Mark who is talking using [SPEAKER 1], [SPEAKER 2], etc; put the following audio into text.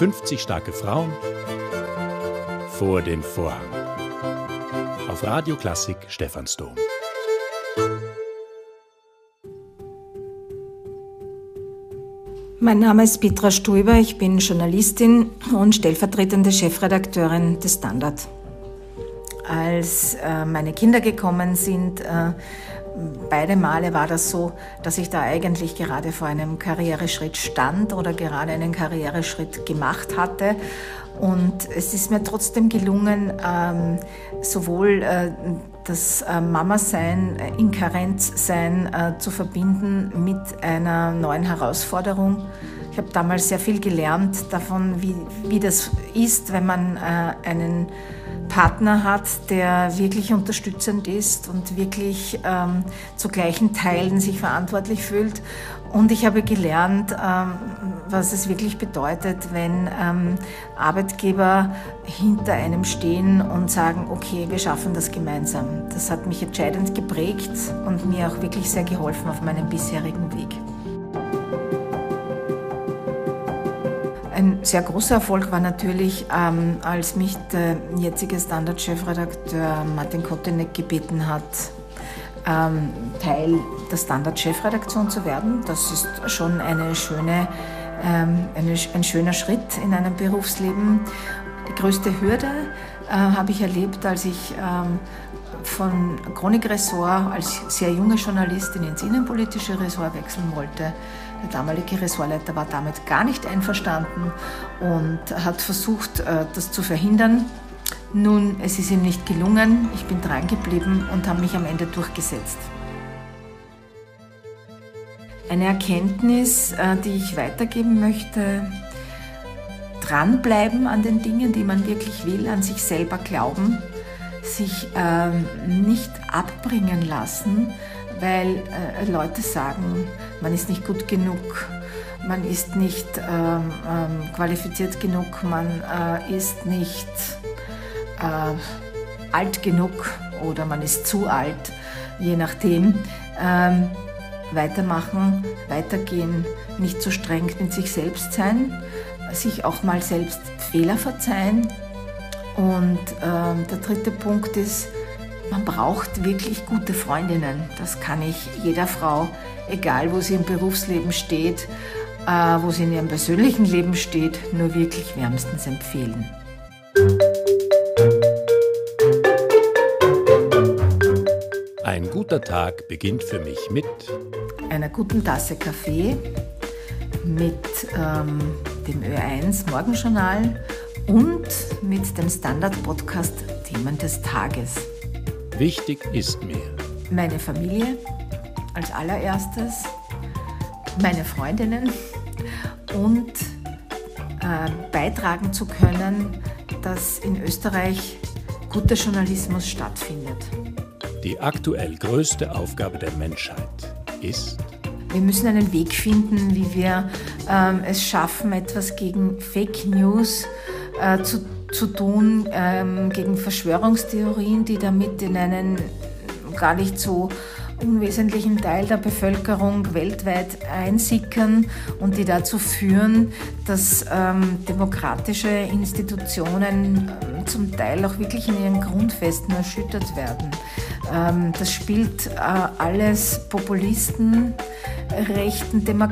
[SPEAKER 1] 50 starke Frauen vor dem Vorhang. Auf Radio Klassik Stephansdom.
[SPEAKER 2] Mein Name ist Petra Stuiber, ich bin Journalistin und stellvertretende Chefredakteurin des Standard. Als äh, meine Kinder gekommen sind, äh, beide Male war das so, dass ich da eigentlich gerade vor einem Karriereschritt stand oder gerade einen Karriereschritt gemacht hatte. Und es ist mir trotzdem gelungen, ähm, sowohl äh, das äh, Mama-Sein, äh, Inkarenz-Sein äh, zu verbinden mit einer neuen Herausforderung. Ich habe damals sehr viel gelernt davon, wie, wie das ist, wenn man äh, einen Partner hat, der wirklich unterstützend ist und wirklich ähm, zu gleichen Teilen sich verantwortlich fühlt. Und ich habe gelernt, ähm, was es wirklich bedeutet, wenn ähm, Arbeitgeber hinter einem stehen und sagen, okay, wir schaffen das gemeinsam. Das hat mich entscheidend geprägt und mir auch wirklich sehr geholfen auf meinem bisherigen Weg. Ein sehr großer Erfolg war natürlich, ähm, als mich der jetzige Standard-Chefredakteur Martin Kotenek gebeten hat, ähm, Teil der Standard-Chefredaktion zu werden. Das ist schon eine schöne, ähm, eine, ein schöner Schritt in einem Berufsleben. Die größte Hürde äh, habe ich erlebt, als ich ähm, von Chronikressort als sehr junge Journalistin ins innenpolitische Ressort wechseln wollte. Der damalige Ressortleiter war damit gar nicht einverstanden und hat versucht, äh, das zu verhindern. Nun, es ist ihm nicht gelungen. Ich bin dran geblieben und habe mich am Ende durchgesetzt. Eine Erkenntnis, äh, die ich weitergeben möchte, dranbleiben an den Dingen, die man wirklich will, an sich selber glauben, sich ähm, nicht abbringen lassen, weil äh, Leute sagen, man ist nicht gut genug, man ist nicht ähm, ähm, qualifiziert genug, man äh, ist nicht äh, alt genug oder man ist zu alt, je nachdem. Ähm, weitermachen, weitergehen, nicht so streng mit sich selbst sein, sich auch mal selbst Fehler verzeihen. Und äh, der dritte Punkt ist, man braucht wirklich gute Freundinnen. Das kann ich jeder Frau, egal wo sie im Berufsleben steht, äh, wo sie in ihrem persönlichen Leben steht, nur wirklich wärmstens empfehlen.
[SPEAKER 1] Ein guter Tag beginnt für mich mit
[SPEAKER 2] einer guten Tasse Kaffee, mit ähm, dem Ö1 Morgenjournal und mit dem Standard-Podcast Themen des Tages.
[SPEAKER 1] Wichtig ist mir
[SPEAKER 2] meine Familie als allererstes, meine Freundinnen und äh, beitragen zu können, dass in Österreich guter Journalismus stattfindet.
[SPEAKER 1] Die aktuell größte Aufgabe der Menschheit ist?
[SPEAKER 2] Wir müssen einen Weg finden, wie wir ähm, es schaffen, etwas gegen Fake News äh, zu, zu tun, ähm, gegen Verschwörungstheorien, die damit in einen gar nicht so unwesentlichen Teil der Bevölkerung weltweit einsickern und die dazu führen, dass ähm, demokratische Institutionen ähm, zum Teil auch wirklich in ihren Grundfesten erschüttert werden. Ähm, das spielt äh, alles Populisten, rechten Demagogen